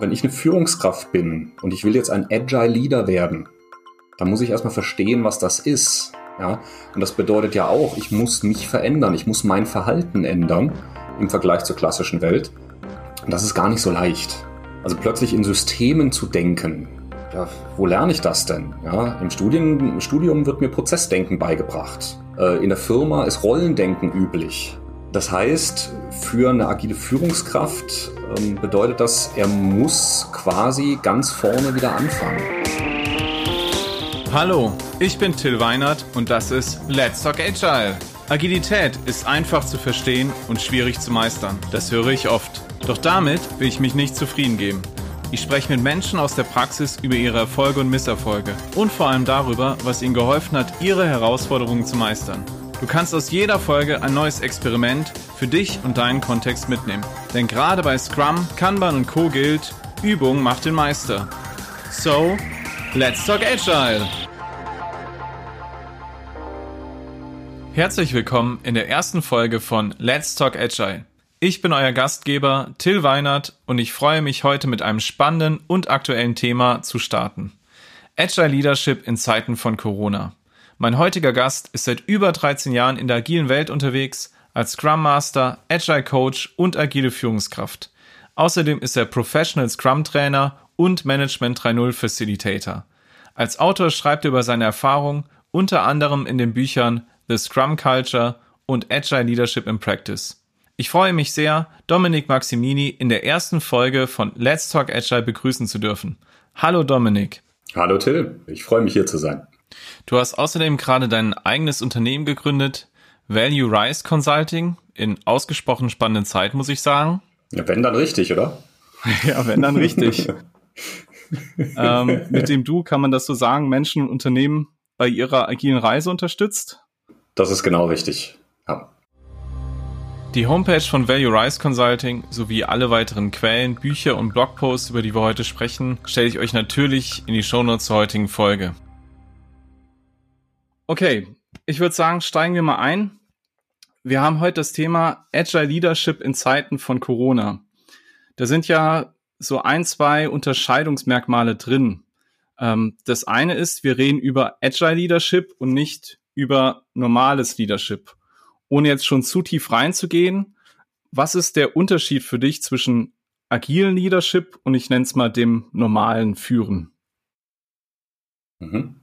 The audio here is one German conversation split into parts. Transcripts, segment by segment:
Wenn ich eine Führungskraft bin und ich will jetzt ein Agile Leader werden, dann muss ich erstmal verstehen, was das ist. Ja? Und das bedeutet ja auch, ich muss mich verändern, ich muss mein Verhalten ändern im Vergleich zur klassischen Welt. Und das ist gar nicht so leicht. Also plötzlich in Systemen zu denken, ja, wo lerne ich das denn? Ja, im, Studien, Im Studium wird mir Prozessdenken beigebracht. Äh, in der Firma ist Rollendenken üblich. Das heißt, für eine agile Führungskraft ähm, bedeutet das, er muss quasi ganz vorne wieder anfangen. Hallo, ich bin Till Weinert und das ist Let's Talk Agile. Agilität ist einfach zu verstehen und schwierig zu meistern. Das höre ich oft. Doch damit will ich mich nicht zufrieden geben. Ich spreche mit Menschen aus der Praxis über ihre Erfolge und Misserfolge und vor allem darüber, was ihnen geholfen hat, ihre Herausforderungen zu meistern. Du kannst aus jeder Folge ein neues Experiment für dich und deinen Kontext mitnehmen. Denn gerade bei Scrum, Kanban und Co. gilt, Übung macht den Meister. So, let's talk Agile! Herzlich willkommen in der ersten Folge von Let's Talk Agile. Ich bin euer Gastgeber Till Weinert und ich freue mich heute mit einem spannenden und aktuellen Thema zu starten. Agile Leadership in Zeiten von Corona. Mein heutiger Gast ist seit über 13 Jahren in der agilen Welt unterwegs als Scrum Master, Agile Coach und agile Führungskraft. Außerdem ist er Professional Scrum Trainer und Management 3.0 Facilitator. Als Autor schreibt er über seine Erfahrung unter anderem in den Büchern The Scrum Culture und Agile Leadership in Practice. Ich freue mich sehr, Dominik Maximini in der ersten Folge von Let's Talk Agile begrüßen zu dürfen. Hallo Dominik. Hallo Till, ich freue mich hier zu sein. Du hast außerdem gerade dein eigenes Unternehmen gegründet, Value Rise Consulting, in ausgesprochen spannenden Zeit, muss ich sagen. Ja, wenn dann richtig, oder? ja, wenn dann richtig. ähm, mit dem Du kann man das so sagen, Menschen und Unternehmen bei ihrer agilen Reise unterstützt? Das ist genau richtig. Ja. Die Homepage von Value Rise Consulting sowie alle weiteren Quellen, Bücher und Blogposts, über die wir heute sprechen, stelle ich euch natürlich in die Shownotes zur heutigen Folge. Okay, ich würde sagen, steigen wir mal ein. Wir haben heute das Thema Agile Leadership in Zeiten von Corona. Da sind ja so ein, zwei Unterscheidungsmerkmale drin. Ähm, das eine ist, wir reden über Agile Leadership und nicht über normales Leadership ohne jetzt schon zu tief reinzugehen, was ist der Unterschied für dich zwischen agilen Leadership und ich nenne es mal dem normalen Führen? Mhm.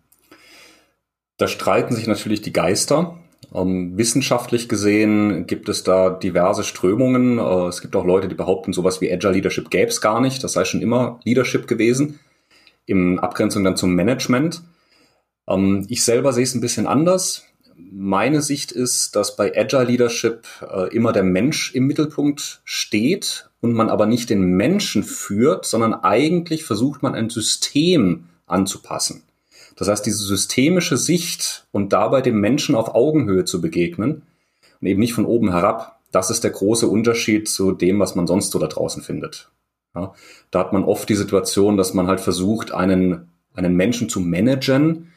Da streiten sich natürlich die Geister. Ähm, wissenschaftlich gesehen gibt es da diverse Strömungen. Äh, es gibt auch Leute, die behaupten, sowas wie Agile Leadership gäbe es gar nicht. Das sei schon immer Leadership gewesen, in Abgrenzung dann zum Management. Ähm, ich selber sehe es ein bisschen anders meine Sicht ist, dass bei Agile Leadership äh, immer der Mensch im Mittelpunkt steht und man aber nicht den Menschen führt, sondern eigentlich versucht man ein System anzupassen. Das heißt, diese systemische Sicht und dabei dem Menschen auf Augenhöhe zu begegnen und eben nicht von oben herab, das ist der große Unterschied zu dem, was man sonst so da draußen findet. Ja, da hat man oft die Situation, dass man halt versucht, einen, einen Menschen zu managen,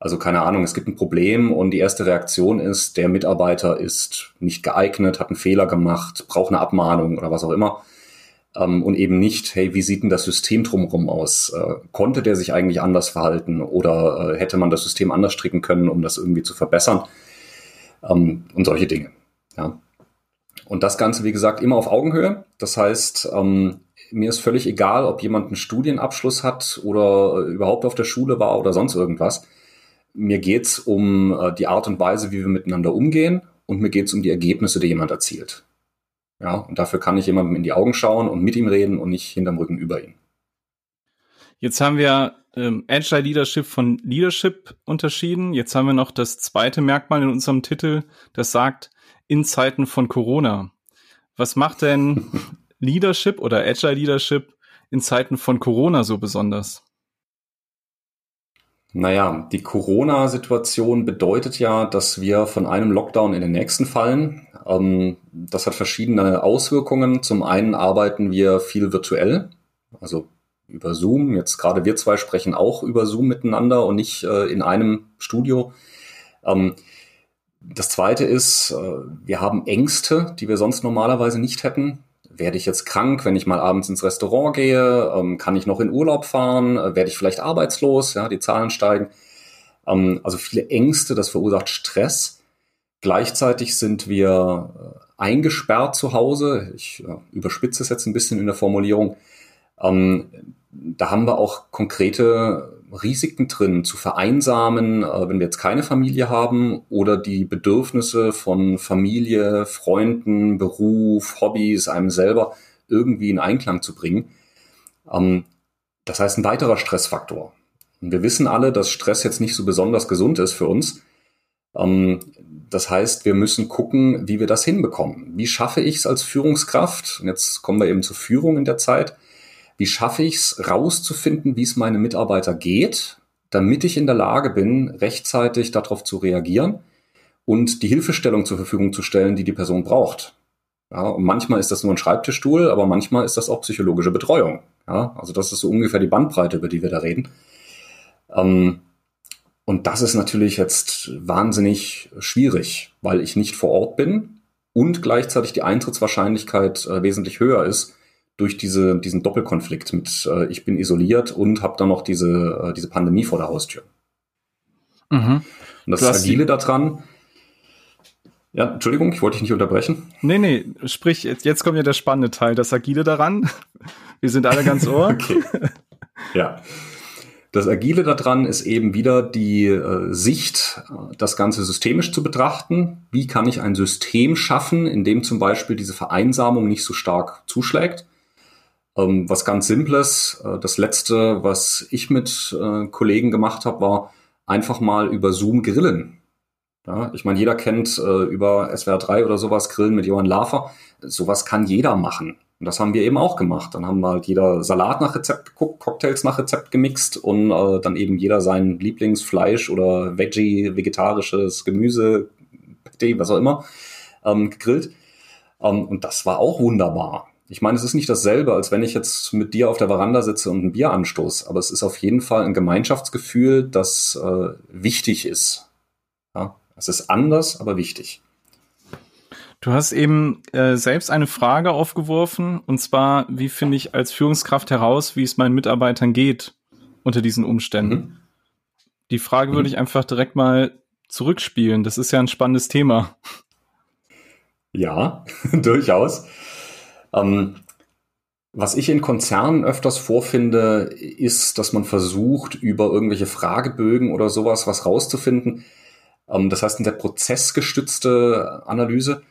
also keine Ahnung, es gibt ein Problem und die erste Reaktion ist, der Mitarbeiter ist nicht geeignet, hat einen Fehler gemacht, braucht eine Abmahnung oder was auch immer. Ähm, und eben nicht, hey, wie sieht denn das System drumherum aus? Äh, konnte der sich eigentlich anders verhalten oder äh, hätte man das System anders stricken können, um das irgendwie zu verbessern? Ähm, und solche Dinge. Ja. Und das Ganze, wie gesagt, immer auf Augenhöhe. Das heißt, ähm, mir ist völlig egal, ob jemand einen Studienabschluss hat oder äh, überhaupt auf der Schule war oder sonst irgendwas mir geht's um äh, die Art und Weise, wie wir miteinander umgehen und mir geht's um die Ergebnisse, die jemand erzielt. Ja, und dafür kann ich jemandem in die Augen schauen und mit ihm reden und nicht hinterm Rücken über ihn. Jetzt haben wir ähm, Agile Leadership von Leadership unterschieden. Jetzt haben wir noch das zweite Merkmal in unserem Titel, das sagt, in Zeiten von Corona. Was macht denn Leadership oder Agile Leadership in Zeiten von Corona so besonders? Naja, die Corona-Situation bedeutet ja, dass wir von einem Lockdown in den nächsten fallen. Ähm, das hat verschiedene Auswirkungen. Zum einen arbeiten wir viel virtuell, also über Zoom. Jetzt gerade wir zwei sprechen auch über Zoom miteinander und nicht äh, in einem Studio. Ähm, das zweite ist, äh, wir haben Ängste, die wir sonst normalerweise nicht hätten. Werde ich jetzt krank, wenn ich mal abends ins Restaurant gehe? Ähm, kann ich noch in Urlaub fahren? Äh, werde ich vielleicht arbeitslos? Ja, die Zahlen steigen. Ähm, also viele Ängste, das verursacht Stress. Gleichzeitig sind wir äh, eingesperrt zu Hause. Ich äh, überspitze es jetzt ein bisschen in der Formulierung. Ähm, da haben wir auch konkrete Risiken drin, zu vereinsamen, äh, wenn wir jetzt keine Familie haben oder die Bedürfnisse von Familie, Freunden, Beruf, Hobbys, einem selber irgendwie in Einklang zu bringen. Ähm, das heißt, ein weiterer Stressfaktor. Und wir wissen alle, dass Stress jetzt nicht so besonders gesund ist für uns. Ähm, das heißt, wir müssen gucken, wie wir das hinbekommen. Wie schaffe ich es als Führungskraft? Und jetzt kommen wir eben zur Führung in der Zeit wie schaffe ich es, rauszufinden, wie es meinem Mitarbeiter geht, damit ich in der Lage bin, rechtzeitig darauf zu reagieren und die Hilfestellung zur Verfügung zu stellen, die die Person braucht. Ja, und manchmal ist das nur ein Schreibtischstuhl, aber manchmal ist das auch psychologische Betreuung. Ja, also das ist so ungefähr die Bandbreite, über die wir da reden. Ähm, und das ist natürlich jetzt wahnsinnig schwierig, weil ich nicht vor Ort bin und gleichzeitig die Eintrittswahrscheinlichkeit äh, wesentlich höher ist, durch diese, diesen Doppelkonflikt mit äh, ich bin isoliert und habe dann noch diese, äh, diese Pandemie vor der Haustür. Mhm. Und das Agile daran, ja, Entschuldigung, ich wollte dich nicht unterbrechen. Nee, nee, sprich, jetzt, jetzt kommt ja der spannende Teil, das Agile daran. Wir sind alle ganz ohr. okay. Ja. Das Agile daran ist eben wieder die äh, Sicht, das Ganze systemisch zu betrachten. Wie kann ich ein System schaffen, in dem zum Beispiel diese Vereinsamung nicht so stark zuschlägt? Ähm, was ganz Simples. Äh, das letzte, was ich mit äh, Kollegen gemacht habe, war einfach mal über Zoom grillen. Ja, ich meine, jeder kennt äh, über SWR 3 oder sowas Grillen mit Johann Lafer. Sowas kann jeder machen. Und das haben wir eben auch gemacht. Dann haben halt jeder Salat nach Rezept geguckt, Cocktails nach Rezept gemixt und äh, dann eben jeder sein Lieblingsfleisch oder Veggie, vegetarisches Gemüse, was auch immer, ähm, gegrillt. Ähm, und das war auch wunderbar. Ich meine, es ist nicht dasselbe, als wenn ich jetzt mit dir auf der Veranda sitze und ein Bier anstoße, aber es ist auf jeden Fall ein Gemeinschaftsgefühl, das äh, wichtig ist. Ja, es ist anders, aber wichtig. Du hast eben äh, selbst eine Frage aufgeworfen, und zwar, wie finde ich als Führungskraft heraus, wie es meinen Mitarbeitern geht unter diesen Umständen? Mhm. Die Frage mhm. würde ich einfach direkt mal zurückspielen. Das ist ja ein spannendes Thema. Ja, durchaus. Ähm, was ich in Konzernen öfters vorfinde, ist, dass man versucht, über irgendwelche Fragebögen oder sowas was rauszufinden. Ähm, das heißt, in der prozessgestützte Analyse,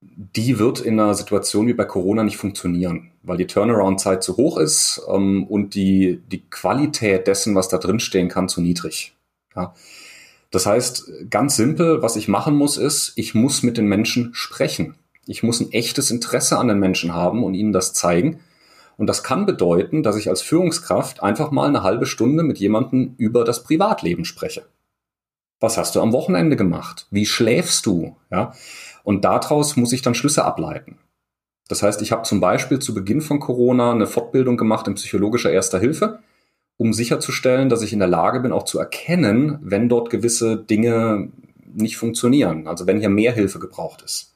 die wird in einer Situation wie bei Corona nicht funktionieren, weil die Turnaround-Zeit zu hoch ist ähm, und die, die Qualität dessen, was da drin stehen kann, zu niedrig. Das heißt, ganz simpel, was ich machen muss, ist, ich muss mit den Menschen sprechen. Ich muss ein echtes Interesse an den Menschen haben und ihnen das zeigen. Und das kann bedeuten, dass ich als Führungskraft einfach mal eine halbe Stunde mit jemandem über das Privatleben spreche. Was hast du am Wochenende gemacht? Wie schläfst du? Ja? Und daraus muss ich dann Schlüsse ableiten. Das heißt, ich habe zum Beispiel zu Beginn von Corona eine Fortbildung gemacht in psychologischer Erster Hilfe, um sicherzustellen, dass ich in der Lage bin, auch zu erkennen, wenn dort gewisse Dinge nicht funktionieren. Also wenn hier mehr Hilfe gebraucht ist.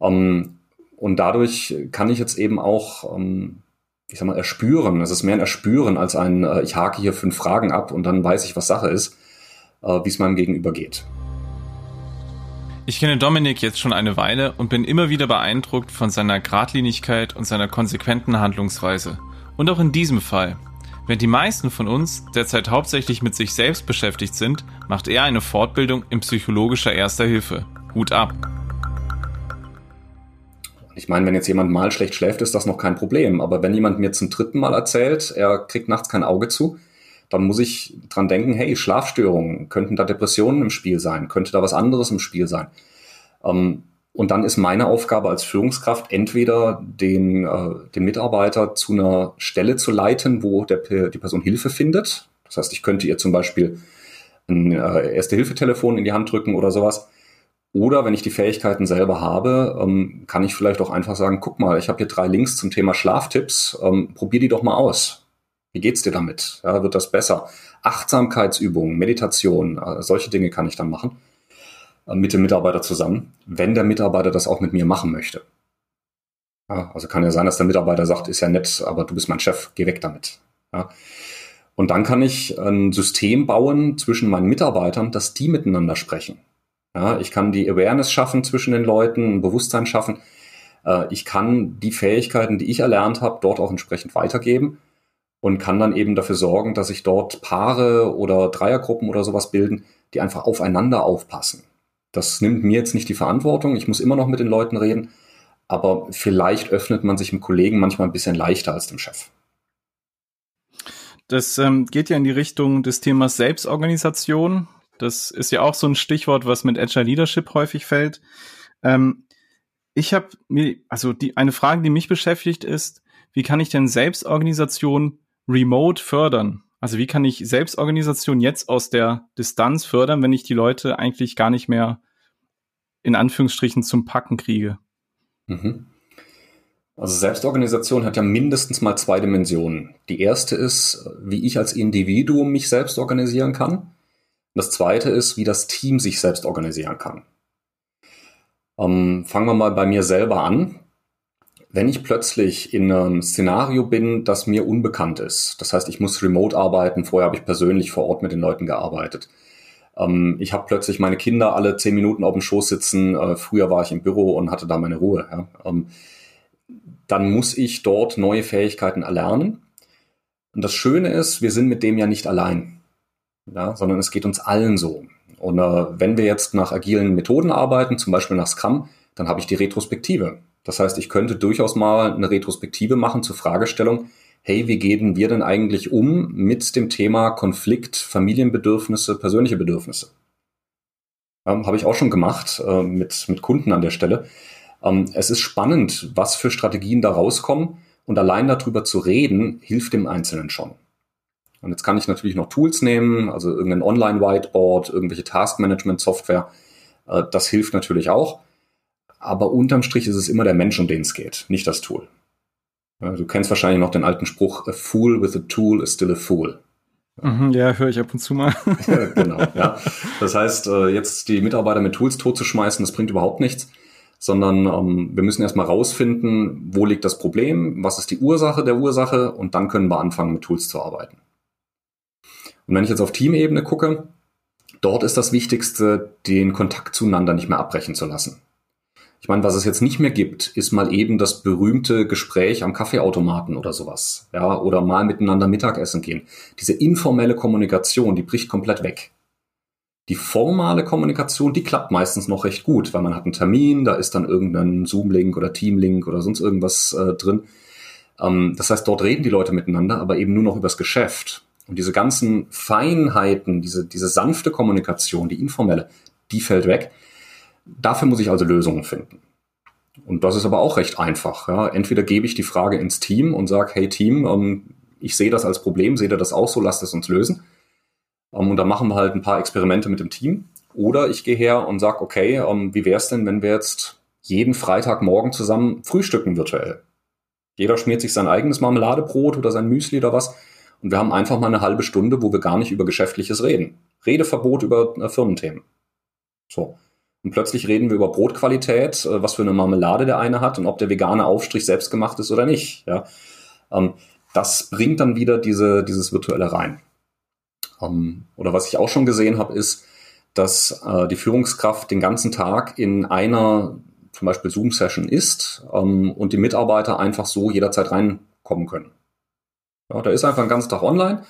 Ähm, und dadurch kann ich jetzt eben auch, ähm, ich sag mal, erspüren. Es ist mehr ein Erspüren als ein, äh, ich hake hier fünf Fragen ab und dann weiß ich, was Sache ist, äh, wie es meinem Gegenüber geht. Ich kenne Dominik jetzt schon eine Weile und bin immer wieder beeindruckt von seiner Gradlinigkeit und seiner konsequenten Handlungsweise. Und auch in diesem Fall. Während die meisten von uns derzeit hauptsächlich mit sich selbst beschäftigt sind, macht er eine Fortbildung in psychologischer Erster Hilfe. Hut ab! Ich meine, wenn jetzt jemand mal schlecht schläft, ist das noch kein Problem. Aber wenn jemand mir zum dritten Mal erzählt, er kriegt nachts kein Auge zu, dann muss ich dran denken, hey, Schlafstörungen, könnten da Depressionen im Spiel sein, könnte da was anderes im Spiel sein. Ähm, und dann ist meine Aufgabe als Führungskraft entweder den, äh, den Mitarbeiter zu einer Stelle zu leiten, wo der, die Person Hilfe findet. Das heißt, ich könnte ihr zum Beispiel ein äh, Erste-Hilfe-Telefon in die Hand drücken oder sowas. Oder wenn ich die Fähigkeiten selber habe, ähm, kann ich vielleicht auch einfach sagen, guck mal, ich habe hier drei Links zum Thema Schlaftipps, ähm, probier die doch mal aus. Wie geht's dir damit? Ja, wird das besser? Achtsamkeitsübungen, Meditation, äh, solche Dinge kann ich dann machen äh, mit dem Mitarbeiter zusammen, wenn der Mitarbeiter das auch mit mir machen möchte. Ja, also kann ja sein, dass der Mitarbeiter sagt, ist ja nett, aber du bist mein Chef, geh weg damit. Ja. Und dann kann ich ein System bauen zwischen meinen Mitarbeitern, dass die miteinander sprechen. Ja, ich kann die Awareness schaffen zwischen den Leuten, ein Bewusstsein schaffen. Äh, ich kann die Fähigkeiten, die ich erlernt habe, dort auch entsprechend weitergeben und kann dann eben dafür sorgen, dass sich dort Paare oder Dreiergruppen oder sowas bilden, die einfach aufeinander aufpassen. Das nimmt mir jetzt nicht die Verantwortung. Ich muss immer noch mit den Leuten reden, aber vielleicht öffnet man sich dem Kollegen manchmal ein bisschen leichter als dem Chef. Das ähm, geht ja in die Richtung des Themas Selbstorganisation. Das ist ja auch so ein Stichwort, was mit Agile Leadership häufig fällt. Ähm, ich habe mir, also die, eine Frage, die mich beschäftigt, ist, wie kann ich denn Selbstorganisation remote fördern? Also wie kann ich Selbstorganisation jetzt aus der Distanz fördern, wenn ich die Leute eigentlich gar nicht mehr in Anführungsstrichen zum Packen kriege? Mhm. Also Selbstorganisation hat ja mindestens mal zwei Dimensionen. Die erste ist, wie ich als Individuum mich selbst organisieren kann. Das zweite ist, wie das Team sich selbst organisieren kann. Ähm, fangen wir mal bei mir selber an. Wenn ich plötzlich in einem Szenario bin, das mir unbekannt ist, das heißt, ich muss remote arbeiten, vorher habe ich persönlich vor Ort mit den Leuten gearbeitet. Ähm, ich habe plötzlich meine Kinder alle zehn Minuten auf dem Schoß sitzen, äh, früher war ich im Büro und hatte da meine Ruhe. Ja. Ähm, dann muss ich dort neue Fähigkeiten erlernen. Und das Schöne ist, wir sind mit dem ja nicht allein, ja, sondern es geht uns allen so. Und äh, wenn wir jetzt nach agilen Methoden arbeiten, zum Beispiel nach Scrum, dann habe ich die Retrospektive. Das heißt, ich könnte durchaus mal eine Retrospektive machen zur Fragestellung, hey, wie gehen wir denn eigentlich um mit dem Thema Konflikt, Familienbedürfnisse, persönliche Bedürfnisse? Ähm, habe ich auch schon gemacht äh, mit, mit Kunden an der Stelle. Ähm, es ist spannend, was für Strategien da rauskommen und allein darüber zu reden, hilft dem Einzelnen schon. Und jetzt kann ich natürlich noch Tools nehmen, also irgendein Online-Whiteboard, irgendwelche Task-Management-Software. Äh, das hilft natürlich auch. Aber unterm Strich ist es immer der Mensch, um den es geht, nicht das Tool. Du kennst wahrscheinlich noch den alten Spruch, a fool with a tool is still a fool. Mhm, ja, höre ich ab und zu mal. genau, ja. Das heißt, äh, jetzt die Mitarbeiter mit Tools totzuschmeißen, das bringt überhaupt nichts sondern ähm, wir müssen erstmal rausfinden, wo liegt das Problem, was ist die Ursache der Ursache und dann können wir anfangen, mit Tools zu arbeiten. Und wenn ich jetzt auf Teamebene gucke, dort ist das Wichtigste, den Kontakt zueinander nicht mehr abbrechen zu lassen. Ich meine, was es jetzt nicht mehr gibt, ist mal eben das berühmte Gespräch am Kaffeeautomaten oder sowas. Ja, oder mal miteinander Mittagessen gehen. Diese informelle Kommunikation, die bricht komplett weg. Die formale Kommunikation, die klappt meistens noch recht gut, weil man hat einen Termin, da ist dann irgendein Zoom-Link oder Team-Link oder sonst irgendwas äh, drin. Ähm, das heißt, dort reden die Leute miteinander, aber eben nur noch übers Geschäft. Und diese ganzen Feinheiten, diese, diese sanfte Kommunikation, die informelle, die fällt weg. Dafür muss ich also Lösungen finden. Und das ist aber auch recht einfach. Ja. Entweder gebe ich die Frage ins Team und sage, hey Team, ähm, ich sehe das als Problem, seht ihr das auch so, lasst es uns lösen. Ähm, und da machen wir halt ein paar Experimente mit dem Team. Oder ich gehe her und sage, okay, ähm, wie wäre es denn, wenn wir jetzt jeden Freitagmorgen zusammen frühstücken virtuell? Jeder schmiert sich sein eigenes Marmeladebrot oder sein Müsli oder was. Und wir haben einfach mal eine halbe Stunde, wo wir gar nicht über Geschäftliches reden. Redeverbot über äh, Firmenthemen. So. Und plötzlich reden wir über Brotqualität, äh, was für eine Marmelade der eine hat und ob der vegane Aufstrich selbst gemacht ist oder nicht. Ja. Ähm, das bringt dann wieder diese, dieses Virtuelle rein. Ähm, oder was ich auch schon gesehen habe, ist, dass äh, die Führungskraft den ganzen Tag in einer zum Beispiel Zoom-Session ist ähm, und die Mitarbeiter einfach so jederzeit reinkommen können. Ja, der ist einfach den ganzen Tag online.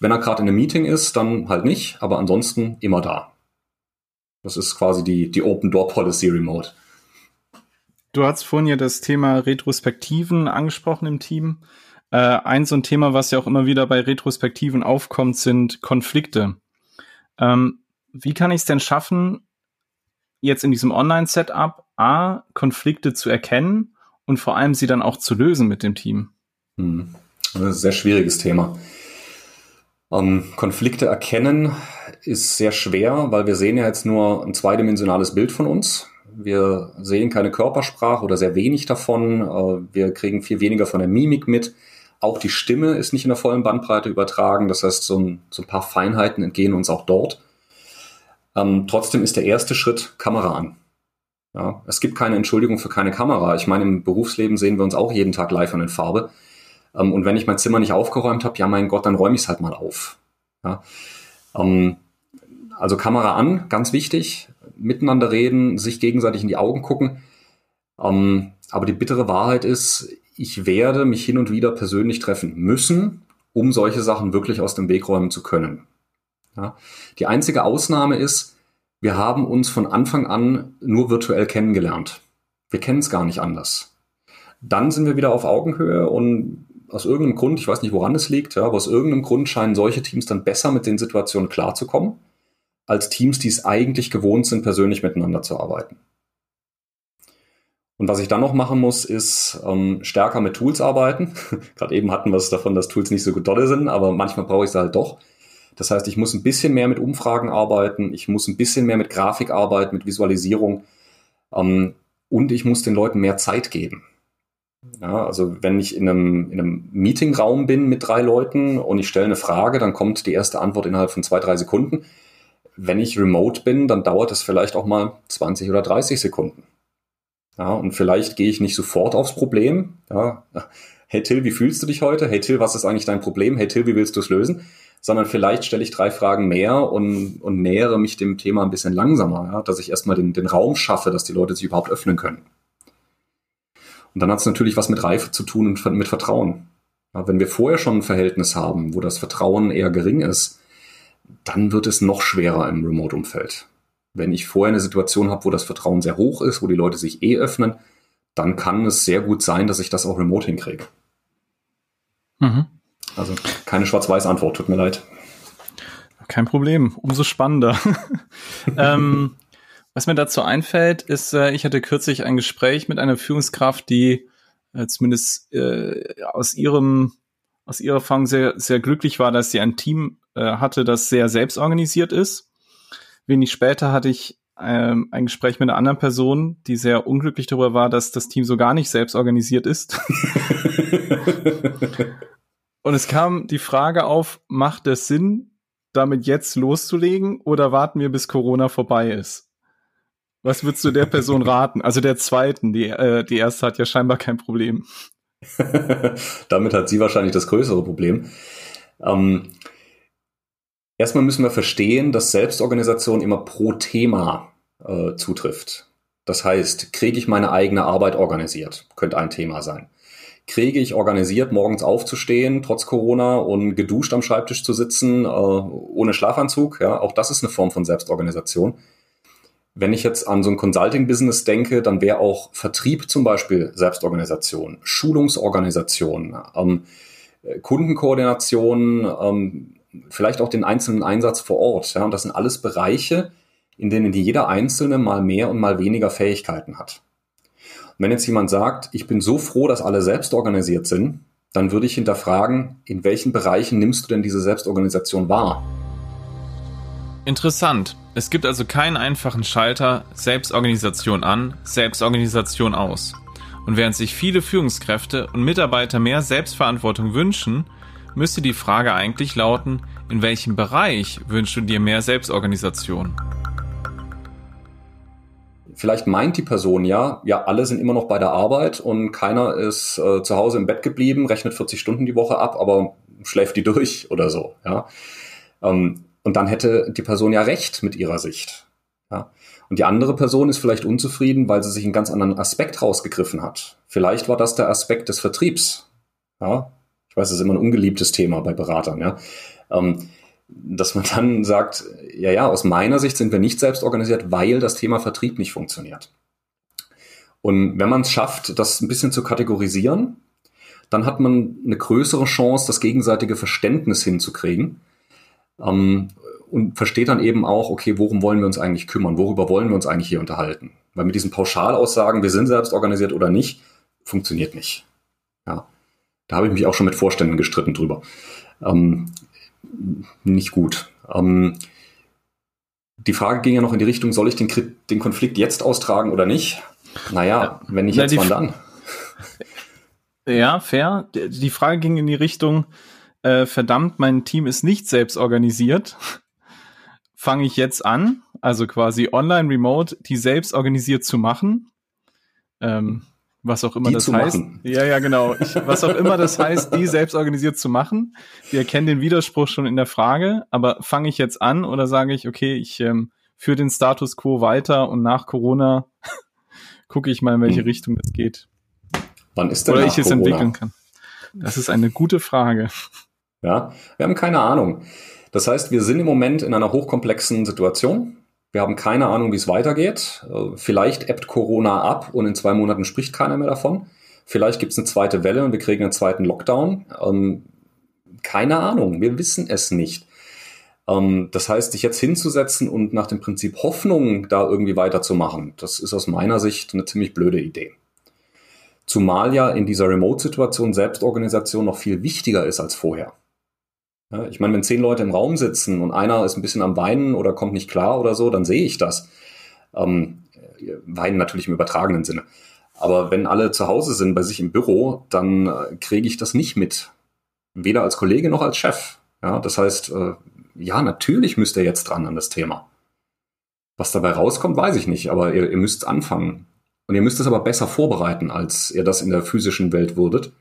Wenn er gerade in einem Meeting ist, dann halt nicht, aber ansonsten immer da. Das ist quasi die, die Open Door Policy Remote. Du hast vorhin ja das Thema Retrospektiven angesprochen im Team. Äh, ein so ein Thema, was ja auch immer wieder bei Retrospektiven aufkommt, sind Konflikte. Ähm, wie kann ich es denn schaffen, jetzt in diesem Online-Setup A, Konflikte zu erkennen und vor allem sie dann auch zu lösen mit dem Team? Hm. Das ist ein sehr schwieriges Thema. Ähm, Konflikte erkennen ist sehr schwer, weil wir sehen ja jetzt nur ein zweidimensionales Bild von uns. Wir sehen keine Körpersprache oder sehr wenig davon. Äh, wir kriegen viel weniger von der Mimik mit. Auch die Stimme ist nicht in der vollen Bandbreite übertragen. Das heißt, so ein, so ein paar Feinheiten entgehen uns auch dort. Ähm, trotzdem ist der erste Schritt Kamera an. Ja, es gibt keine Entschuldigung für keine Kamera. Ich meine, im Berufsleben sehen wir uns auch jeden Tag live und in Farbe. Ähm, und wenn ich mein Zimmer nicht aufgeräumt habe, ja mein Gott, dann räume ich es halt mal auf. Ja, ähm, also Kamera an, ganz wichtig. Miteinander reden, sich gegenseitig in die Augen gucken. Ähm, aber die bittere Wahrheit ist, ich werde mich hin und wieder persönlich treffen müssen, um solche Sachen wirklich aus dem Weg räumen zu können. Ja, die einzige Ausnahme ist, wir haben uns von Anfang an nur virtuell kennengelernt. Wir kennen es gar nicht anders. Dann sind wir wieder auf Augenhöhe und aus irgendeinem Grund, ich weiß nicht, woran es liegt, ja, aber aus irgendeinem Grund scheinen solche Teams dann besser mit den Situationen klarzukommen, als Teams, die es eigentlich gewohnt sind, persönlich miteinander zu arbeiten. Und was ich dann noch machen muss, ist ähm, stärker mit Tools arbeiten. Gerade eben hatten wir es davon, dass Tools nicht so gut dolle sind, aber manchmal brauche ich sie halt doch. Das heißt, ich muss ein bisschen mehr mit Umfragen arbeiten, ich muss ein bisschen mehr mit Grafik arbeiten, mit Visualisierung ähm, und ich muss den Leuten mehr Zeit geben. Ja, also wenn ich in einem, in einem Meetingraum bin mit drei Leuten und ich stelle eine Frage, dann kommt die erste Antwort innerhalb von zwei, drei Sekunden. Wenn ich remote bin, dann dauert es vielleicht auch mal 20 oder 30 Sekunden. Ja, und vielleicht gehe ich nicht sofort aufs Problem. Ja, hey Till, wie fühlst du dich heute? Hey Till, was ist eigentlich dein Problem? Hey Till, wie willst du es lösen? Sondern vielleicht stelle ich drei Fragen mehr und, und nähere mich dem Thema ein bisschen langsamer, ja, dass ich erstmal den, den Raum schaffe, dass die Leute sich überhaupt öffnen können. Und dann hat es natürlich was mit Reife zu tun und mit Vertrauen. Ja, wenn wir vorher schon ein Verhältnis haben, wo das Vertrauen eher gering ist, dann wird es noch schwerer im Remote-Umfeld. Wenn ich vorher eine Situation habe, wo das Vertrauen sehr hoch ist, wo die Leute sich eh öffnen, dann kann es sehr gut sein, dass ich das auch remote hinkriege. Mhm. Also keine Schwarz-Weiß-Antwort, tut mir leid. Kein Problem, umso spannender. ähm, was mir dazu einfällt, ist, äh, ich hatte kürzlich ein Gespräch mit einer Führungskraft, die äh, zumindest äh, aus ihrem aus ihrer Erfahrung sehr sehr glücklich war, dass sie ein Team äh, hatte, das sehr selbstorganisiert ist. Wenig später hatte ich ähm, ein Gespräch mit einer anderen Person, die sehr unglücklich darüber war, dass das Team so gar nicht selbst organisiert ist. Und es kam die Frage auf, macht es Sinn, damit jetzt loszulegen oder warten wir, bis Corona vorbei ist? Was würdest du der Person raten? Also der zweiten, die, äh, die erste hat ja scheinbar kein Problem. Damit hat sie wahrscheinlich das größere Problem. Ähm, erstmal müssen wir verstehen, dass Selbstorganisation immer pro Thema äh, zutrifft. Das heißt, kriege ich meine eigene Arbeit organisiert? Könnte ein Thema sein. Kriege ich organisiert, morgens aufzustehen, trotz Corona und geduscht am Schreibtisch zu sitzen, äh, ohne Schlafanzug? Ja, auch das ist eine Form von Selbstorganisation. Wenn ich jetzt an so ein Consulting-Business denke, dann wäre auch Vertrieb zum Beispiel Selbstorganisation, Schulungsorganisation, ähm, Kundenkoordination, ähm, vielleicht auch den einzelnen Einsatz vor Ort. Ja? Und das sind alles Bereiche, in denen jeder Einzelne mal mehr und mal weniger Fähigkeiten hat. Und wenn jetzt jemand sagt, ich bin so froh, dass alle selbst organisiert sind, dann würde ich hinterfragen, in welchen Bereichen nimmst du denn diese Selbstorganisation wahr? Interessant. Es gibt also keinen einfachen Schalter Selbstorganisation an, Selbstorganisation aus. Und während sich viele Führungskräfte und Mitarbeiter mehr Selbstverantwortung wünschen, müsste die Frage eigentlich lauten, in welchem Bereich wünschst du dir mehr Selbstorganisation? Vielleicht meint die Person ja, ja, alle sind immer noch bei der Arbeit und keiner ist äh, zu Hause im Bett geblieben, rechnet 40 Stunden die Woche ab, aber schläft die durch oder so. Ja. Ähm, und dann hätte die Person ja recht mit ihrer Sicht. Ja? Und die andere Person ist vielleicht unzufrieden, weil sie sich einen ganz anderen Aspekt rausgegriffen hat. Vielleicht war das der Aspekt des Vertriebs. Ja? Ich weiß, das ist immer ein ungeliebtes Thema bei Beratern. Ja? Ähm, dass man dann sagt, ja, ja, aus meiner Sicht sind wir nicht selbst organisiert, weil das Thema Vertrieb nicht funktioniert. Und wenn man es schafft, das ein bisschen zu kategorisieren, dann hat man eine größere Chance, das gegenseitige Verständnis hinzukriegen ähm, und versteht dann eben auch, okay, worum wollen wir uns eigentlich kümmern? Worüber wollen wir uns eigentlich hier unterhalten? Weil mit diesen Pauschalaussagen, wir sind selbst organisiert oder nicht, funktioniert nicht. Ja. Da habe ich mich auch schon mit Vorständen gestritten drüber. Ähm, nicht gut. Ähm, die Frage ging ja noch in die Richtung, soll ich den, den Konflikt jetzt austragen oder nicht? Naja, wenn nicht jetzt, wann dann? Ja, fair. Die Frage ging in die Richtung, äh, verdammt, mein Team ist nicht selbst organisiert, fange ich jetzt an also quasi online remote, die selbst organisiert zu machen. Ähm, was auch immer die das heißt. Machen. Ja, ja, genau. Ich, was auch immer das heißt, die selbst organisiert zu machen. Wir erkennen den Widerspruch schon in der Frage, aber fange ich jetzt an oder sage ich, okay, ich ähm, führe den Status quo weiter und nach Corona gucke ich mal, in welche hm. Richtung es geht. Wann ist denn Oder ich es Corona? entwickeln kann. Das ist eine gute Frage. Ja, wir haben keine Ahnung. Das heißt, wir sind im Moment in einer hochkomplexen Situation. Wir haben keine Ahnung, wie es weitergeht. Äh, vielleicht ebbt Corona ab und in zwei Monaten spricht keiner mehr davon. Vielleicht gibt es eine zweite Welle und wir kriegen einen zweiten Lockdown. Ähm, keine Ahnung, wir wissen es nicht. Ähm, das heißt, sich jetzt hinzusetzen und nach dem Prinzip Hoffnung da irgendwie weiterzumachen, das ist aus meiner Sicht eine ziemlich blöde Idee. Zumal ja in dieser Remote-Situation Selbstorganisation noch viel wichtiger ist als vorher. Ich meine, wenn zehn Leute im Raum sitzen und einer ist ein bisschen am Weinen oder kommt nicht klar oder so, dann sehe ich das. Ähm, weinen natürlich im übertragenen Sinne. Aber wenn alle zu Hause sind, bei sich im Büro, dann äh, kriege ich das nicht mit. Weder als Kollege noch als Chef. Ja, das heißt, äh, ja, natürlich müsst ihr jetzt dran an das Thema. Was dabei rauskommt, weiß ich nicht, aber ihr, ihr müsst anfangen. Und ihr müsst es aber besser vorbereiten, als ihr das in der physischen Welt würdet.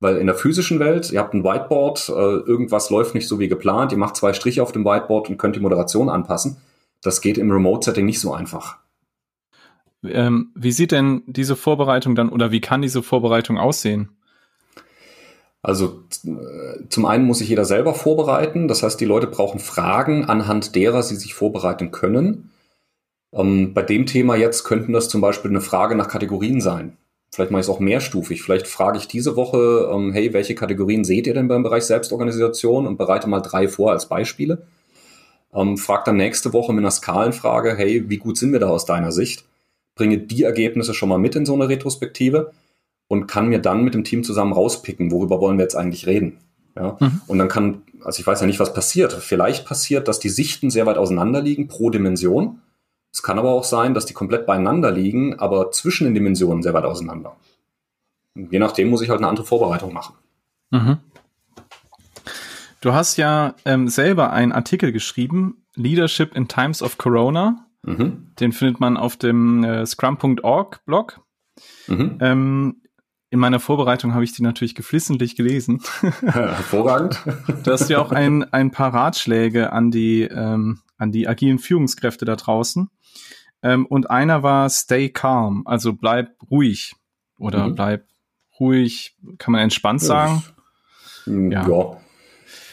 Weil in der physischen Welt, ihr habt ein Whiteboard, äh, irgendwas läuft nicht so wie geplant, ihr macht zwei Striche auf dem Whiteboard und könnt die Moderation anpassen. Das geht im Remote-Setting nicht so einfach. Ähm, wie sieht denn diese Vorbereitung dann oder wie kann diese Vorbereitung aussehen? Also äh, zum einen muss sich jeder selber vorbereiten. Das heißt, die Leute brauchen Fragen, anhand derer sie sich vorbereiten können. Ähm, bei dem Thema jetzt könnten das zum Beispiel eine Frage nach Kategorien sein. Vielleicht mache ich es auch mehrstufig. Vielleicht frage ich diese Woche, ähm, hey, welche Kategorien seht ihr denn beim Bereich Selbstorganisation und bereite mal drei vor als Beispiele. Ähm, frag dann nächste Woche mit einer Skalenfrage, hey, wie gut sind wir da aus deiner Sicht? Bringe die Ergebnisse schon mal mit in so eine Retrospektive und kann mir dann mit dem Team zusammen rauspicken, worüber wollen wir jetzt eigentlich reden. Ja? Mhm. Und dann kann, also ich weiß ja nicht, was passiert. Vielleicht passiert, dass die Sichten sehr weit auseinander liegen pro Dimension. Es kann aber auch sein, dass die komplett beieinander liegen, aber zwischen den Dimensionen sehr weit auseinander. Und je nachdem muss ich halt eine andere Vorbereitung machen. Mhm. Du hast ja ähm, selber einen Artikel geschrieben, Leadership in Times of Corona. Mhm. Den findet man auf dem äh, scrum.org Blog. Mhm. Ähm, in meiner Vorbereitung habe ich die natürlich geflissentlich gelesen. Hervorragend. Du hast ja auch ein, ein paar Ratschläge an die, ähm, an die agilen Führungskräfte da draußen. Ähm, und einer war Stay calm, also bleib ruhig oder mhm. bleib ruhig, kann man entspannt sagen. Ja. ja.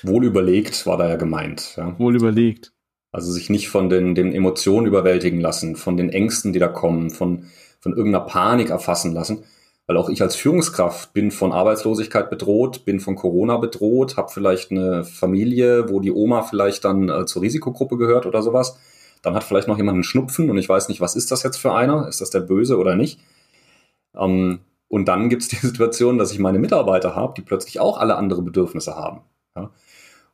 Wohl überlegt war da ja gemeint. Ja. Wohl überlegt. Also sich nicht von den, den Emotionen überwältigen lassen, von den Ängsten, die da kommen, von, von irgendeiner Panik erfassen lassen. Weil auch ich als Führungskraft bin von Arbeitslosigkeit bedroht, bin von Corona bedroht, habe vielleicht eine Familie, wo die Oma vielleicht dann äh, zur Risikogruppe gehört oder sowas. Dann hat vielleicht noch jemand einen Schnupfen und ich weiß nicht, was ist das jetzt für einer? Ist das der Böse oder nicht? Ähm, und dann gibt es die Situation, dass ich meine Mitarbeiter habe, die plötzlich auch alle andere Bedürfnisse haben. Ja?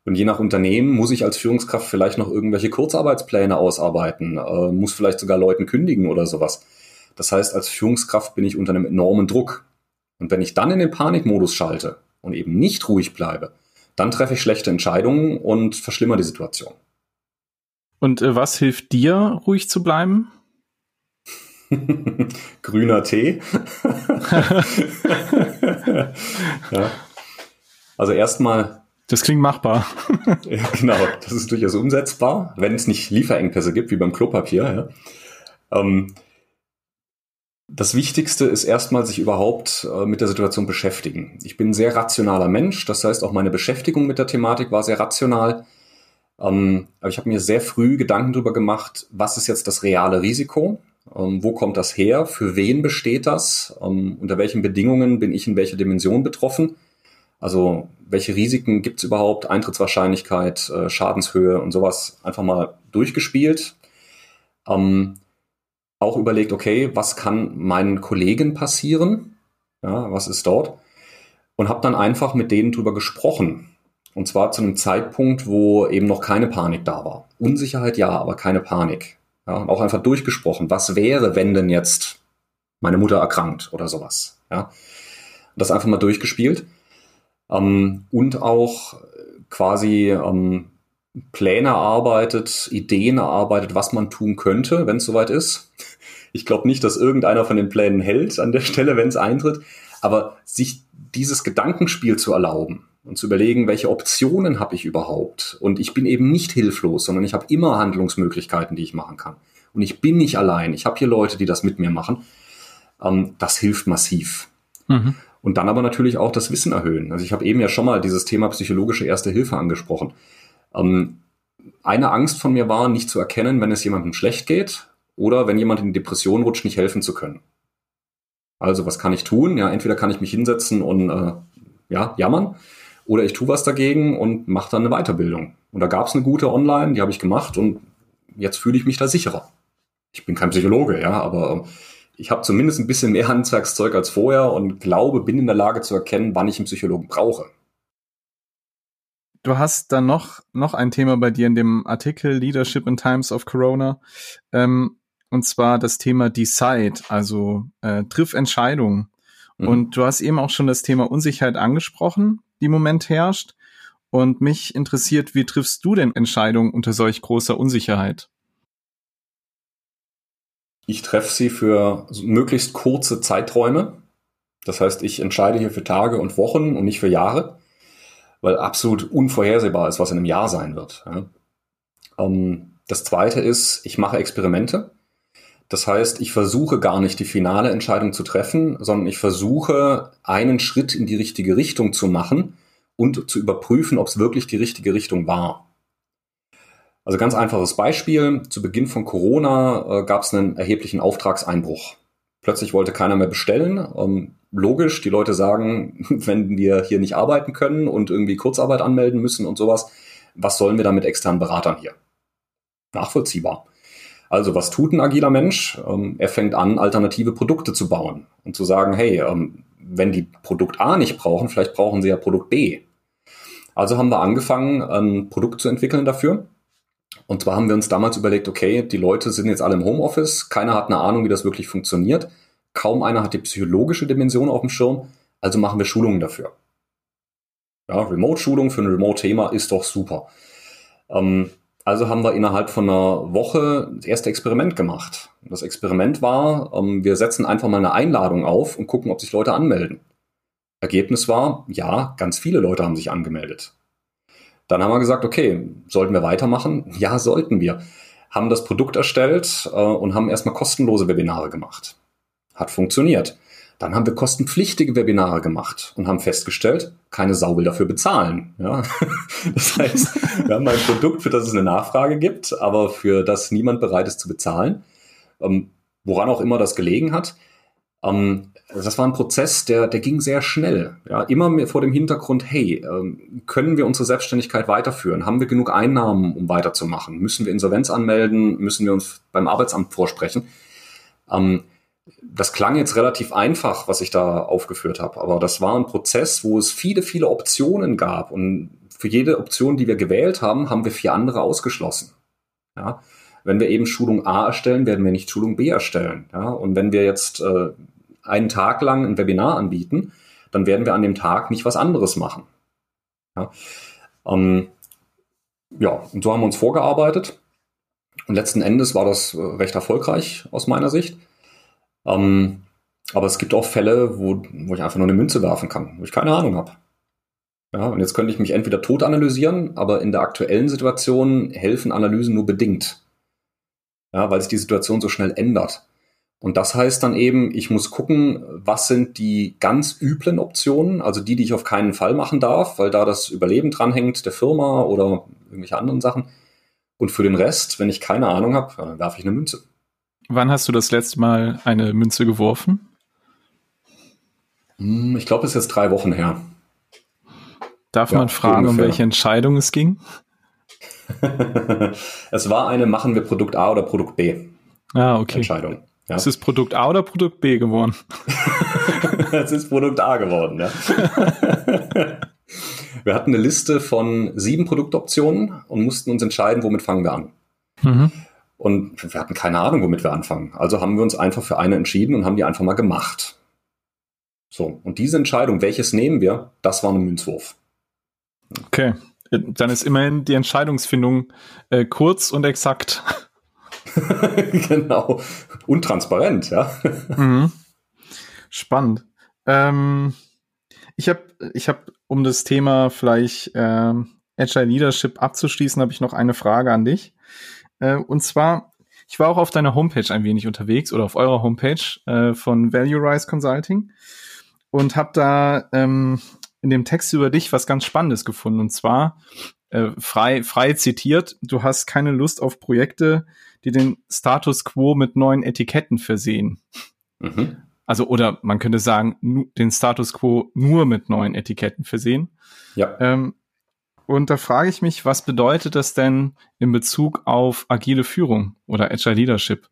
Und je nach Unternehmen muss ich als Führungskraft vielleicht noch irgendwelche Kurzarbeitspläne ausarbeiten, äh, muss vielleicht sogar Leuten kündigen oder sowas. Das heißt, als Führungskraft bin ich unter einem enormen Druck. Und wenn ich dann in den Panikmodus schalte und eben nicht ruhig bleibe, dann treffe ich schlechte Entscheidungen und verschlimmere die Situation. Und äh, was hilft dir, ruhig zu bleiben? Grüner Tee. ja. Also erstmal. Das klingt machbar. ja, genau, das ist durchaus umsetzbar, wenn es nicht Lieferengpässe gibt, wie beim Klopapier. Ja. Ähm, das Wichtigste ist erstmal sich überhaupt äh, mit der Situation beschäftigen. Ich bin ein sehr rationaler Mensch, das heißt auch meine Beschäftigung mit der Thematik war sehr rational. Ähm, aber ich habe mir sehr früh Gedanken darüber gemacht, was ist jetzt das reale Risiko? Ähm, wo kommt das her? Für wen besteht das? Ähm, unter welchen Bedingungen bin ich in welcher Dimension betroffen? Also welche Risiken gibt es überhaupt? Eintrittswahrscheinlichkeit, äh, Schadenshöhe und sowas einfach mal durchgespielt. Ähm, auch überlegt, okay, was kann meinen Kollegen passieren? Ja, was ist dort? Und habe dann einfach mit denen drüber gesprochen. Und zwar zu einem Zeitpunkt, wo eben noch keine Panik da war. Unsicherheit ja, aber keine Panik. Ja, und auch einfach durchgesprochen. Was wäre, wenn denn jetzt meine Mutter erkrankt oder sowas? Ja, das einfach mal durchgespielt. Ähm, und auch quasi ähm, Pläne erarbeitet, Ideen erarbeitet, was man tun könnte, wenn es soweit ist. Ich glaube nicht, dass irgendeiner von den Plänen hält an der Stelle, wenn es eintritt. Aber sich dieses Gedankenspiel zu erlauben und zu überlegen, welche Optionen habe ich überhaupt. Und ich bin eben nicht hilflos, sondern ich habe immer Handlungsmöglichkeiten, die ich machen kann. Und ich bin nicht allein. Ich habe hier Leute, die das mit mir machen. Ähm, das hilft massiv. Mhm. Und dann aber natürlich auch das Wissen erhöhen. Also ich habe eben ja schon mal dieses Thema psychologische Erste Hilfe angesprochen. Ähm, eine Angst von mir war, nicht zu erkennen, wenn es jemandem schlecht geht oder wenn jemand in Depression rutscht, nicht helfen zu können. Also was kann ich tun? Ja, entweder kann ich mich hinsetzen und äh, ja, jammern oder ich tue was dagegen und mache dann eine Weiterbildung. Und da gab es eine gute Online, die habe ich gemacht und jetzt fühle ich mich da sicherer. Ich bin kein Psychologe, ja, aber äh, ich habe zumindest ein bisschen mehr Handwerkszeug als vorher und glaube, bin in der Lage zu erkennen, wann ich einen Psychologen brauche. Du hast dann noch, noch ein Thema bei dir in dem Artikel Leadership in Times of Corona. Ähm, und zwar das Thema Decide, also äh, triff Entscheidungen. Mhm. Und du hast eben auch schon das Thema Unsicherheit angesprochen, die im Moment herrscht. Und mich interessiert, wie triffst du denn Entscheidungen unter solch großer Unsicherheit? Ich treffe sie für möglichst kurze Zeiträume. Das heißt, ich entscheide hier für Tage und Wochen und nicht für Jahre, weil absolut unvorhersehbar ist, was in einem Jahr sein wird. Ähm, das zweite ist, ich mache Experimente. Das heißt, ich versuche gar nicht die finale Entscheidung zu treffen, sondern ich versuche einen Schritt in die richtige Richtung zu machen und zu überprüfen, ob es wirklich die richtige Richtung war. Also ganz einfaches Beispiel. Zu Beginn von Corona äh, gab es einen erheblichen Auftragseinbruch. Plötzlich wollte keiner mehr bestellen. Ähm, logisch, die Leute sagen, wenn wir hier nicht arbeiten können und irgendwie Kurzarbeit anmelden müssen und sowas, was sollen wir da mit externen Beratern hier? Nachvollziehbar. Also was tut ein agiler Mensch? Ähm, er fängt an, alternative Produkte zu bauen und zu sagen, hey, ähm, wenn die Produkt A nicht brauchen, vielleicht brauchen sie ja Produkt B. Also haben wir angefangen, ein Produkt zu entwickeln dafür. Und zwar haben wir uns damals überlegt, okay, die Leute sind jetzt alle im Homeoffice, keiner hat eine Ahnung, wie das wirklich funktioniert, kaum einer hat die psychologische Dimension auf dem Schirm, also machen wir Schulungen dafür. Ja, Remote-Schulung für ein Remote-Thema ist doch super. Ähm, also haben wir innerhalb von einer Woche das erste Experiment gemacht. Das Experiment war, ähm, wir setzen einfach mal eine Einladung auf und gucken, ob sich Leute anmelden. Ergebnis war, ja, ganz viele Leute haben sich angemeldet. Dann haben wir gesagt, okay, sollten wir weitermachen? Ja, sollten wir. Haben das Produkt erstellt äh, und haben erstmal kostenlose Webinare gemacht. Hat funktioniert. Dann haben wir kostenpflichtige Webinare gemacht und haben festgestellt, keine Sau will dafür bezahlen. Ja? Das heißt, wir haben ein Produkt, für das es eine Nachfrage gibt, aber für das niemand bereit ist zu bezahlen. Ähm, woran auch immer das gelegen hat. Ähm, das war ein Prozess, der, der ging sehr schnell. Ja, immer vor dem Hintergrund, hey, ähm, können wir unsere Selbstständigkeit weiterführen? Haben wir genug Einnahmen, um weiterzumachen? Müssen wir Insolvenz anmelden? Müssen wir uns beim Arbeitsamt vorsprechen? Ähm, das klang jetzt relativ einfach, was ich da aufgeführt habe, aber das war ein Prozess, wo es viele, viele Optionen gab und für jede Option, die wir gewählt haben, haben wir vier andere ausgeschlossen. Ja, wenn wir eben Schulung A erstellen, werden wir nicht Schulung B erstellen. Ja, und wenn wir jetzt äh, einen Tag lang ein Webinar anbieten, dann werden wir an dem Tag nicht was anderes machen. Ja, ähm, ja und so haben wir uns vorgearbeitet. Und letzten Endes war das äh, recht erfolgreich aus meiner Sicht. Ähm, aber es gibt auch Fälle, wo, wo ich einfach nur eine Münze werfen kann, wo ich keine Ahnung habe. Ja, und jetzt könnte ich mich entweder tot analysieren, aber in der aktuellen Situation helfen Analysen nur bedingt. Ja, weil sich die Situation so schnell ändert. Und das heißt dann eben, ich muss gucken, was sind die ganz üblen Optionen, also die, die ich auf keinen Fall machen darf, weil da das Überleben dranhängt der Firma oder irgendwelche anderen Sachen. Und für den Rest, wenn ich keine Ahnung habe, werfe ich eine Münze. Wann hast du das letzte Mal eine Münze geworfen? Hm, ich glaube, es ist jetzt drei Wochen her. Darf ja, man fragen, um welche Entscheidung es ging? es war eine, machen wir Produkt A oder Produkt B? Ah, okay. Entscheidung. Ja. Ist es Produkt A oder Produkt B geworden? es ist Produkt A geworden, ja. wir hatten eine Liste von sieben Produktoptionen und mussten uns entscheiden, womit fangen wir an. Mhm. Und wir hatten keine Ahnung, womit wir anfangen. Also haben wir uns einfach für eine entschieden und haben die einfach mal gemacht. So, und diese Entscheidung, welches nehmen wir, das war ein Münzwurf. Okay. Dann ist immerhin die Entscheidungsfindung äh, kurz und exakt. genau. Und transparent, ja. Mhm. Spannend. Ähm, ich habe, ich hab, um das Thema vielleicht ähm, Agile Leadership abzuschließen, habe ich noch eine Frage an dich. Äh, und zwar, ich war auch auf deiner Homepage ein wenig unterwegs oder auf eurer Homepage äh, von Value Rise Consulting und habe da ähm, in dem Text über dich was ganz Spannendes gefunden. Und zwar äh, frei, frei zitiert, du hast keine Lust auf Projekte, die den Status quo mit neuen Etiketten versehen. Mhm. Also, oder man könnte sagen, den Status quo nur mit neuen Etiketten versehen. Ja. Ähm, und da frage ich mich, was bedeutet das denn in Bezug auf agile Führung oder Agile Leadership?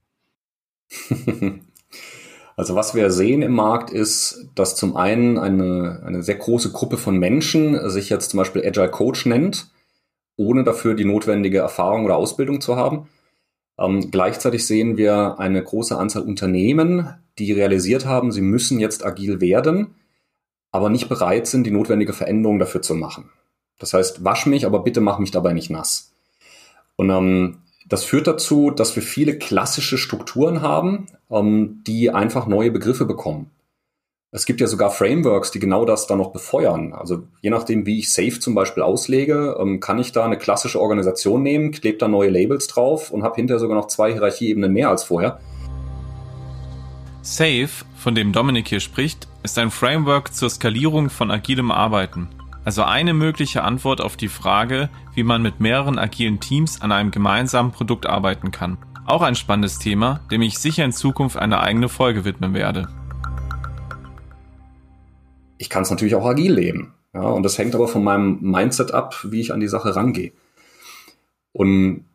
Also was wir sehen im Markt ist, dass zum einen eine, eine sehr große Gruppe von Menschen sich jetzt zum Beispiel Agile Coach nennt, ohne dafür die notwendige Erfahrung oder Ausbildung zu haben. Ähm, gleichzeitig sehen wir eine große Anzahl Unternehmen, die realisiert haben, sie müssen jetzt agil werden, aber nicht bereit sind, die notwendige Veränderung dafür zu machen. Das heißt, wasch mich, aber bitte mach mich dabei nicht nass. Und ähm, das führt dazu, dass wir viele klassische Strukturen haben, ähm, die einfach neue Begriffe bekommen. Es gibt ja sogar Frameworks, die genau das dann noch befeuern. Also je nachdem, wie ich Safe zum Beispiel auslege, ähm, kann ich da eine klassische Organisation nehmen, klebe da neue Labels drauf und habe hinterher sogar noch zwei Hierarchieebenen mehr als vorher. Safe, von dem Dominik hier spricht, ist ein Framework zur Skalierung von agilem Arbeiten. Also eine mögliche Antwort auf die Frage, wie man mit mehreren agilen Teams an einem gemeinsamen Produkt arbeiten kann. Auch ein spannendes Thema, dem ich sicher in Zukunft eine eigene Folge widmen werde. Ich kann es natürlich auch agil leben. Ja, und das hängt aber von meinem Mindset ab, wie ich an die Sache rangehe. Und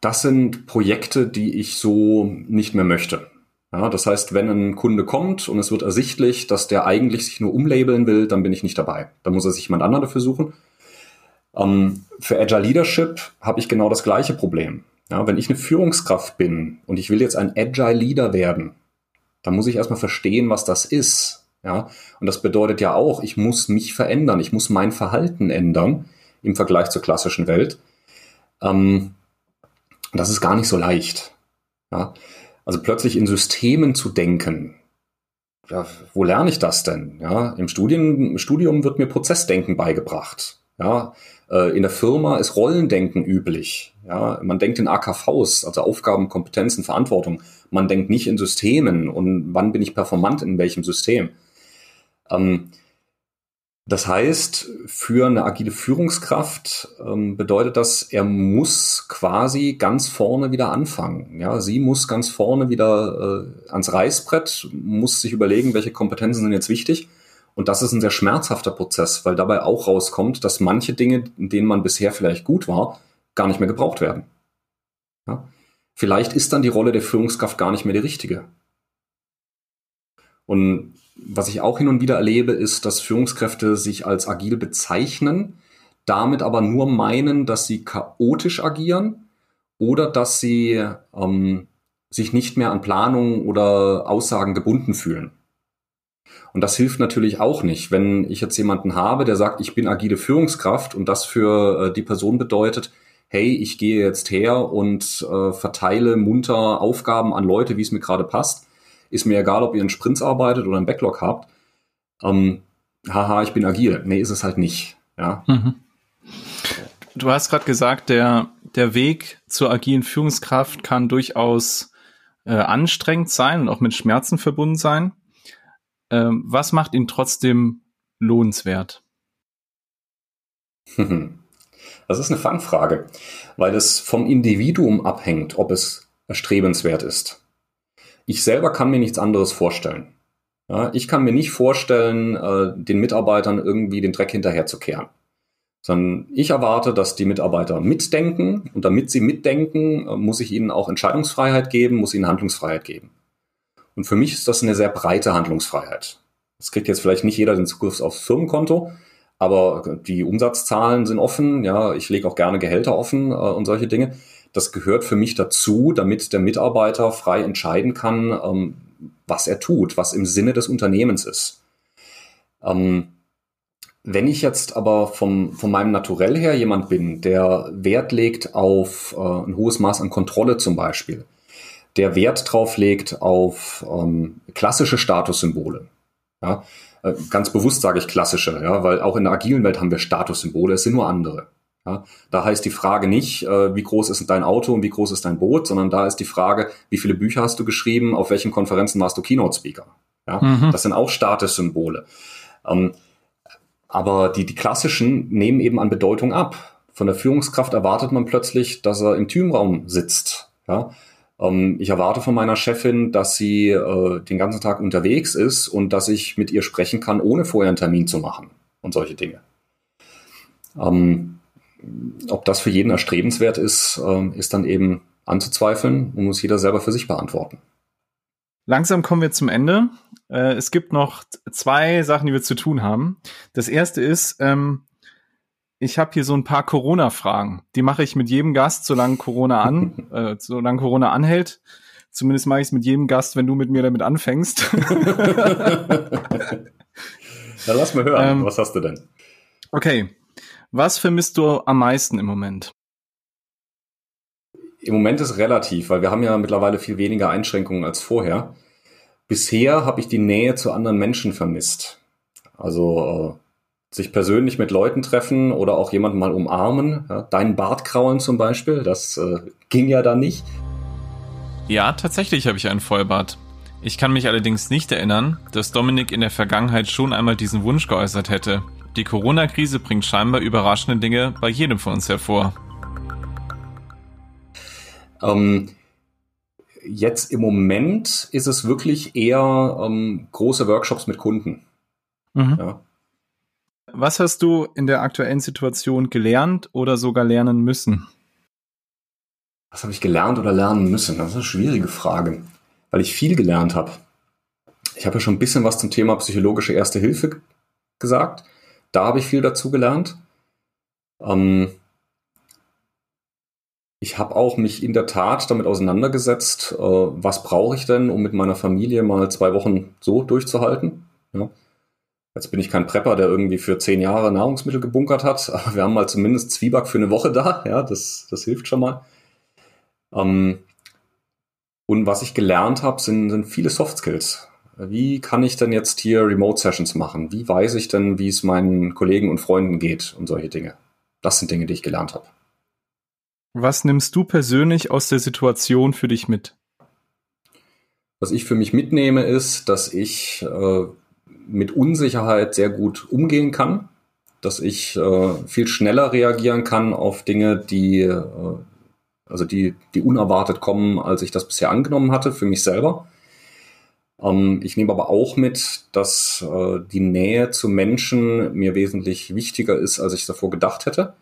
das sind Projekte, die ich so nicht mehr möchte. Ja, das heißt, wenn ein Kunde kommt und es wird ersichtlich, dass der eigentlich sich nur umlabeln will, dann bin ich nicht dabei. Dann muss er sich jemand anderen dafür suchen. Ähm, für Agile Leadership habe ich genau das gleiche Problem. Ja, wenn ich eine Führungskraft bin und ich will jetzt ein Agile Leader werden, dann muss ich erstmal verstehen, was das ist. Ja, und das bedeutet ja auch, ich muss mich verändern, ich muss mein Verhalten ändern im Vergleich zur klassischen Welt. Ähm, das ist gar nicht so leicht. Ja, also plötzlich in Systemen zu denken. Ja, wo lerne ich das denn? Ja, im Studium, Studium wird mir Prozessdenken beigebracht. Ja, äh, in der Firma ist Rollendenken üblich. Ja, man denkt in AKVs, also Aufgaben, Kompetenzen, Verantwortung. Man denkt nicht in Systemen und wann bin ich performant in welchem System. Ähm, das heißt, für eine agile Führungskraft ähm, bedeutet das, er muss quasi ganz vorne wieder anfangen. Ja, sie muss ganz vorne wieder äh, ans Reißbrett, muss sich überlegen, welche Kompetenzen sind jetzt wichtig. Und das ist ein sehr schmerzhafter Prozess, weil dabei auch rauskommt, dass manche Dinge, in denen man bisher vielleicht gut war, gar nicht mehr gebraucht werden. Ja? Vielleicht ist dann die Rolle der Führungskraft gar nicht mehr die richtige. Und was ich auch hin und wieder erlebe, ist, dass Führungskräfte sich als agil bezeichnen, damit aber nur meinen, dass sie chaotisch agieren oder dass sie ähm, sich nicht mehr an Planungen oder Aussagen gebunden fühlen. Und das hilft natürlich auch nicht, wenn ich jetzt jemanden habe, der sagt, ich bin agile Führungskraft und das für äh, die Person bedeutet, hey, ich gehe jetzt her und äh, verteile munter Aufgaben an Leute, wie es mir gerade passt ist mir egal, ob ihr in Sprints arbeitet oder einen Backlog habt. Ähm, haha, ich bin agil. Nee, ist es halt nicht. Ja. Mhm. Du hast gerade gesagt, der, der Weg zur agilen Führungskraft kann durchaus äh, anstrengend sein und auch mit Schmerzen verbunden sein. Ähm, was macht ihn trotzdem lohnenswert? Das ist eine Fangfrage, weil es vom Individuum abhängt, ob es erstrebenswert ist ich selber kann mir nichts anderes vorstellen. Ja, ich kann mir nicht vorstellen, äh, den Mitarbeitern irgendwie den Dreck hinterherzukehren. Sondern ich erwarte, dass die Mitarbeiter mitdenken und damit sie mitdenken, äh, muss ich ihnen auch Entscheidungsfreiheit geben, muss ihnen Handlungsfreiheit geben. Und für mich ist das eine sehr breite Handlungsfreiheit. Das kriegt jetzt vielleicht nicht jeder den Zugriff aufs Firmenkonto, aber die Umsatzzahlen sind offen. Ja, ich lege auch gerne Gehälter offen äh, und solche Dinge das gehört für mich dazu, damit der Mitarbeiter frei entscheiden kann, ähm, was er tut, was im Sinne des Unternehmens ist. Ähm, Wenn ich jetzt aber vom, von meinem Naturell her jemand bin, der Wert legt auf äh, ein hohes Maß an Kontrolle zum Beispiel, der Wert drauf legt auf ähm, klassische Statussymbole, ja, äh, ganz bewusst sage ich klassische, ja, weil auch in der agilen Welt haben wir Statussymbole, es sind nur andere. Ja, da heißt die Frage nicht, äh, wie groß ist dein Auto und wie groß ist dein Boot, sondern da ist die Frage, wie viele Bücher hast du geschrieben, auf welchen Konferenzen warst du Keynote-Speaker. Ja, mhm. Das sind auch Statussymbole. Ähm, aber die, die klassischen nehmen eben an Bedeutung ab. Von der Führungskraft erwartet man plötzlich, dass er im Teamraum sitzt. Ja? Ähm, ich erwarte von meiner Chefin, dass sie äh, den ganzen Tag unterwegs ist und dass ich mit ihr sprechen kann, ohne vorher einen Termin zu machen und solche Dinge. Ähm, ob das für jeden erstrebenswert ist, äh, ist dann eben anzuzweifeln und muss jeder selber für sich beantworten. Langsam kommen wir zum Ende. Äh, es gibt noch zwei Sachen, die wir zu tun haben. Das erste ist, ähm, ich habe hier so ein paar Corona-Fragen. Die mache ich mit jedem Gast, solange Corona an, äh, solange Corona anhält. Zumindest mache ich es mit jedem Gast, wenn du mit mir damit anfängst. Dann lass mal hören. Ähm, Was hast du denn? Okay. Was vermisst du am meisten im Moment? Im Moment ist relativ, weil wir haben ja mittlerweile viel weniger Einschränkungen als vorher. Bisher habe ich die Nähe zu anderen Menschen vermisst. Also äh, sich persönlich mit Leuten treffen oder auch jemanden mal umarmen. Ja, deinen Bart kraulen zum Beispiel, das äh, ging ja da nicht. Ja, tatsächlich habe ich einen Vollbart. Ich kann mich allerdings nicht erinnern, dass Dominik in der Vergangenheit schon einmal diesen Wunsch geäußert hätte. Die Corona-Krise bringt scheinbar überraschende Dinge bei jedem von uns hervor. Ähm, jetzt im Moment ist es wirklich eher ähm, große Workshops mit Kunden. Mhm. Ja. Was hast du in der aktuellen Situation gelernt oder sogar lernen müssen? Was habe ich gelernt oder lernen müssen? Das ist eine schwierige Frage, weil ich viel gelernt habe. Ich habe ja schon ein bisschen was zum Thema psychologische Erste Hilfe gesagt. Da habe ich viel dazu gelernt. Ähm, ich habe auch mich in der Tat damit auseinandergesetzt, äh, was brauche ich denn, um mit meiner Familie mal zwei Wochen so durchzuhalten. Ja. Jetzt bin ich kein Prepper, der irgendwie für zehn Jahre Nahrungsmittel gebunkert hat, aber wir haben mal zumindest Zwieback für eine Woche da. Ja, das, das hilft schon mal. Ähm, und was ich gelernt habe, sind, sind viele Soft Skills. Wie kann ich denn jetzt hier Remote Sessions machen? Wie weiß ich denn, wie es meinen Kollegen und Freunden geht und solche Dinge? Das sind Dinge, die ich gelernt habe. Was nimmst du persönlich aus der Situation für dich mit? Was ich für mich mitnehme, ist, dass ich äh, mit Unsicherheit sehr gut umgehen kann, dass ich äh, viel schneller reagieren kann auf Dinge, die, äh, also die, die unerwartet kommen, als ich das bisher angenommen hatte für mich selber. Ähm, ich nehme aber auch mit, dass äh, die Nähe zu Menschen mir wesentlich wichtiger ist, als ich davor gedacht hätte.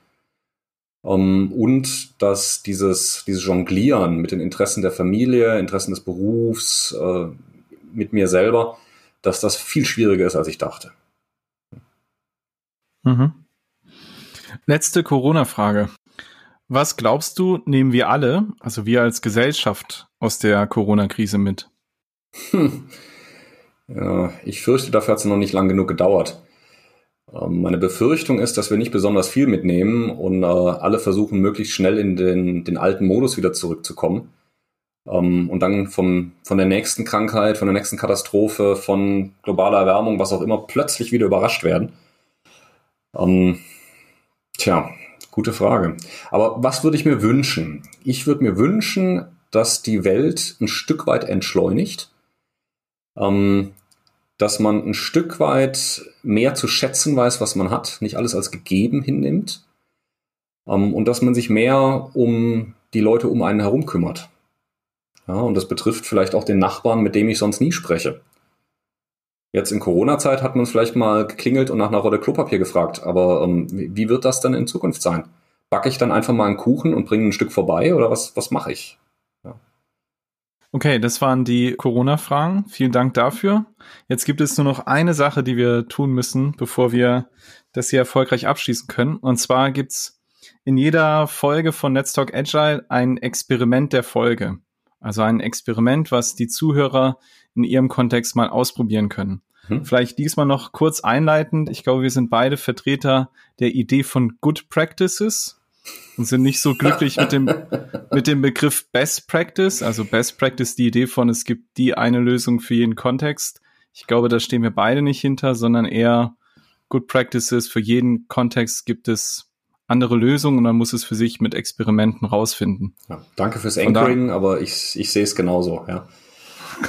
Ähm, und dass dieses, dieses Jonglieren mit den Interessen der Familie, Interessen des Berufs, äh, mit mir selber, dass das viel schwieriger ist, als ich dachte. Mhm. Letzte Corona-Frage. Was glaubst du, nehmen wir alle, also wir als Gesellschaft, aus der Corona-Krise mit? Hm. Ja, ich fürchte, dafür hat es noch nicht lang genug gedauert. Ähm, meine Befürchtung ist, dass wir nicht besonders viel mitnehmen und äh, alle versuchen, möglichst schnell in den, den alten Modus wieder zurückzukommen. Ähm, und dann vom, von der nächsten Krankheit, von der nächsten Katastrophe, von globaler Erwärmung, was auch immer, plötzlich wieder überrascht werden. Ähm, tja, gute Frage. Aber was würde ich mir wünschen? Ich würde mir wünschen, dass die Welt ein Stück weit entschleunigt. Ähm, dass man ein Stück weit mehr zu schätzen weiß, was man hat, nicht alles als gegeben hinnimmt ähm, und dass man sich mehr um die Leute um einen herum kümmert. Ja, und das betrifft vielleicht auch den Nachbarn, mit dem ich sonst nie spreche. Jetzt in Corona-Zeit hat man es vielleicht mal geklingelt und nach einer Rolle Klopapier gefragt, aber ähm, wie wird das dann in Zukunft sein? Backe ich dann einfach mal einen Kuchen und bringe ein Stück vorbei oder was, was mache ich? Okay, das waren die Corona-Fragen. Vielen Dank dafür. Jetzt gibt es nur noch eine Sache, die wir tun müssen, bevor wir das hier erfolgreich abschließen können. Und zwar gibt's in jeder Folge von Let's Talk Agile ein Experiment der Folge. Also ein Experiment, was die Zuhörer in ihrem Kontext mal ausprobieren können. Hm? Vielleicht diesmal noch kurz einleitend. Ich glaube, wir sind beide Vertreter der Idee von Good Practices und sind nicht so glücklich mit dem, mit dem Begriff Best Practice. Also Best Practice, die Idee von, es gibt die eine Lösung für jeden Kontext. Ich glaube, da stehen wir beide nicht hinter, sondern eher Good Practices. Für jeden Kontext gibt es andere Lösungen und man muss es für sich mit Experimenten rausfinden. Ja, danke fürs Anchoring, aber ich, ich sehe es genauso, ja.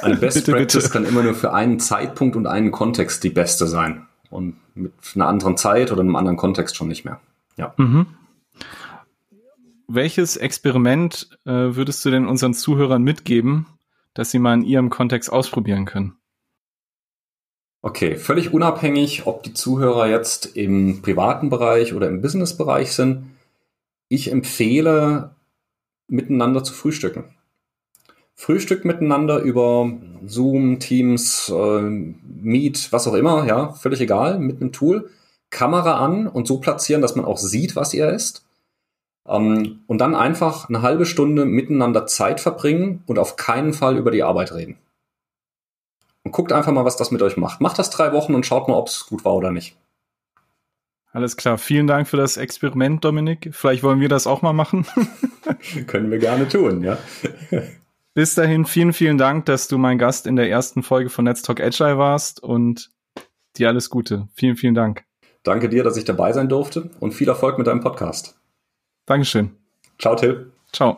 Eine Best bitte, Practice bitte. kann immer nur für einen Zeitpunkt und einen Kontext die beste sein. Und mit einer anderen Zeit oder einem anderen Kontext schon nicht mehr. Ja. Mhm. Welches Experiment äh, würdest du denn unseren Zuhörern mitgeben, dass sie mal in ihrem Kontext ausprobieren können? Okay, völlig unabhängig, ob die Zuhörer jetzt im privaten Bereich oder im Businessbereich sind, ich empfehle, miteinander zu frühstücken. Frühstück miteinander über Zoom, Teams, äh, Meet, was auch immer, ja, völlig egal, mit einem Tool, Kamera an und so platzieren, dass man auch sieht, was ihr esst. Ähm, und dann einfach eine halbe Stunde miteinander Zeit verbringen und auf keinen Fall über die Arbeit reden. Und guckt einfach mal, was das mit euch macht. Macht das drei Wochen und schaut mal, ob es gut war oder nicht. Alles klar. Vielen Dank für das Experiment, Dominik. Vielleicht wollen wir das auch mal machen. Können wir gerne tun, ja. Bis dahin, vielen, vielen Dank, dass du mein Gast in der ersten Folge von Let's Talk Agile warst und dir alles Gute. Vielen, vielen Dank. Danke dir, dass ich dabei sein durfte und viel Erfolg mit deinem Podcast. Dankeschön. Ciao, Till. Ciao.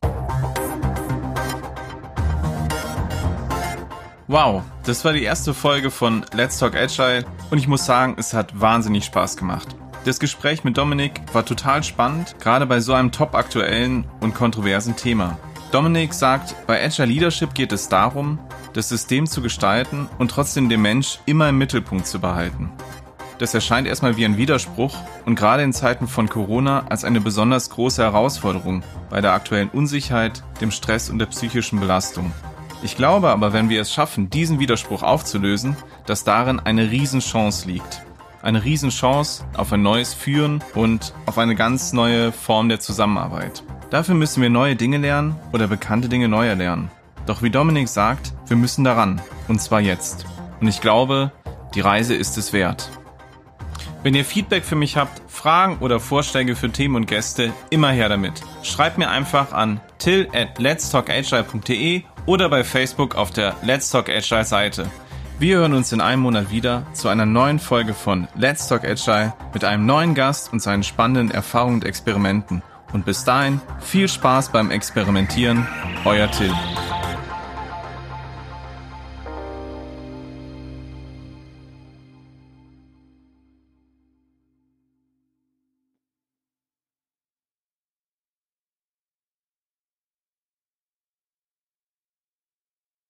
Wow, das war die erste Folge von Let's Talk Agile und ich muss sagen, es hat wahnsinnig Spaß gemacht. Das Gespräch mit Dominik war total spannend, gerade bei so einem top aktuellen und kontroversen Thema. Dominik sagt, bei Agile Leadership geht es darum, das System zu gestalten und trotzdem den Mensch immer im Mittelpunkt zu behalten. Das erscheint erstmal wie ein Widerspruch und gerade in Zeiten von Corona als eine besonders große Herausforderung bei der aktuellen Unsicherheit, dem Stress und der psychischen Belastung. Ich glaube aber, wenn wir es schaffen, diesen Widerspruch aufzulösen, dass darin eine Riesenchance liegt. Eine Riesenchance auf ein neues Führen und auf eine ganz neue Form der Zusammenarbeit. Dafür müssen wir neue Dinge lernen oder bekannte Dinge neu erlernen. Doch wie Dominik sagt, wir müssen daran. Und zwar jetzt. Und ich glaube, die Reise ist es wert. Wenn ihr Feedback für mich habt, Fragen oder Vorschläge für Themen und Gäste, immer her damit. Schreibt mir einfach an till at letstalkagile.de oder bei Facebook auf der Let's Talk Agile Seite. Wir hören uns in einem Monat wieder zu einer neuen Folge von Let's Talk Agile mit einem neuen Gast und seinen spannenden Erfahrungen und Experimenten. Und bis dahin viel Spaß beim Experimentieren, euer Till.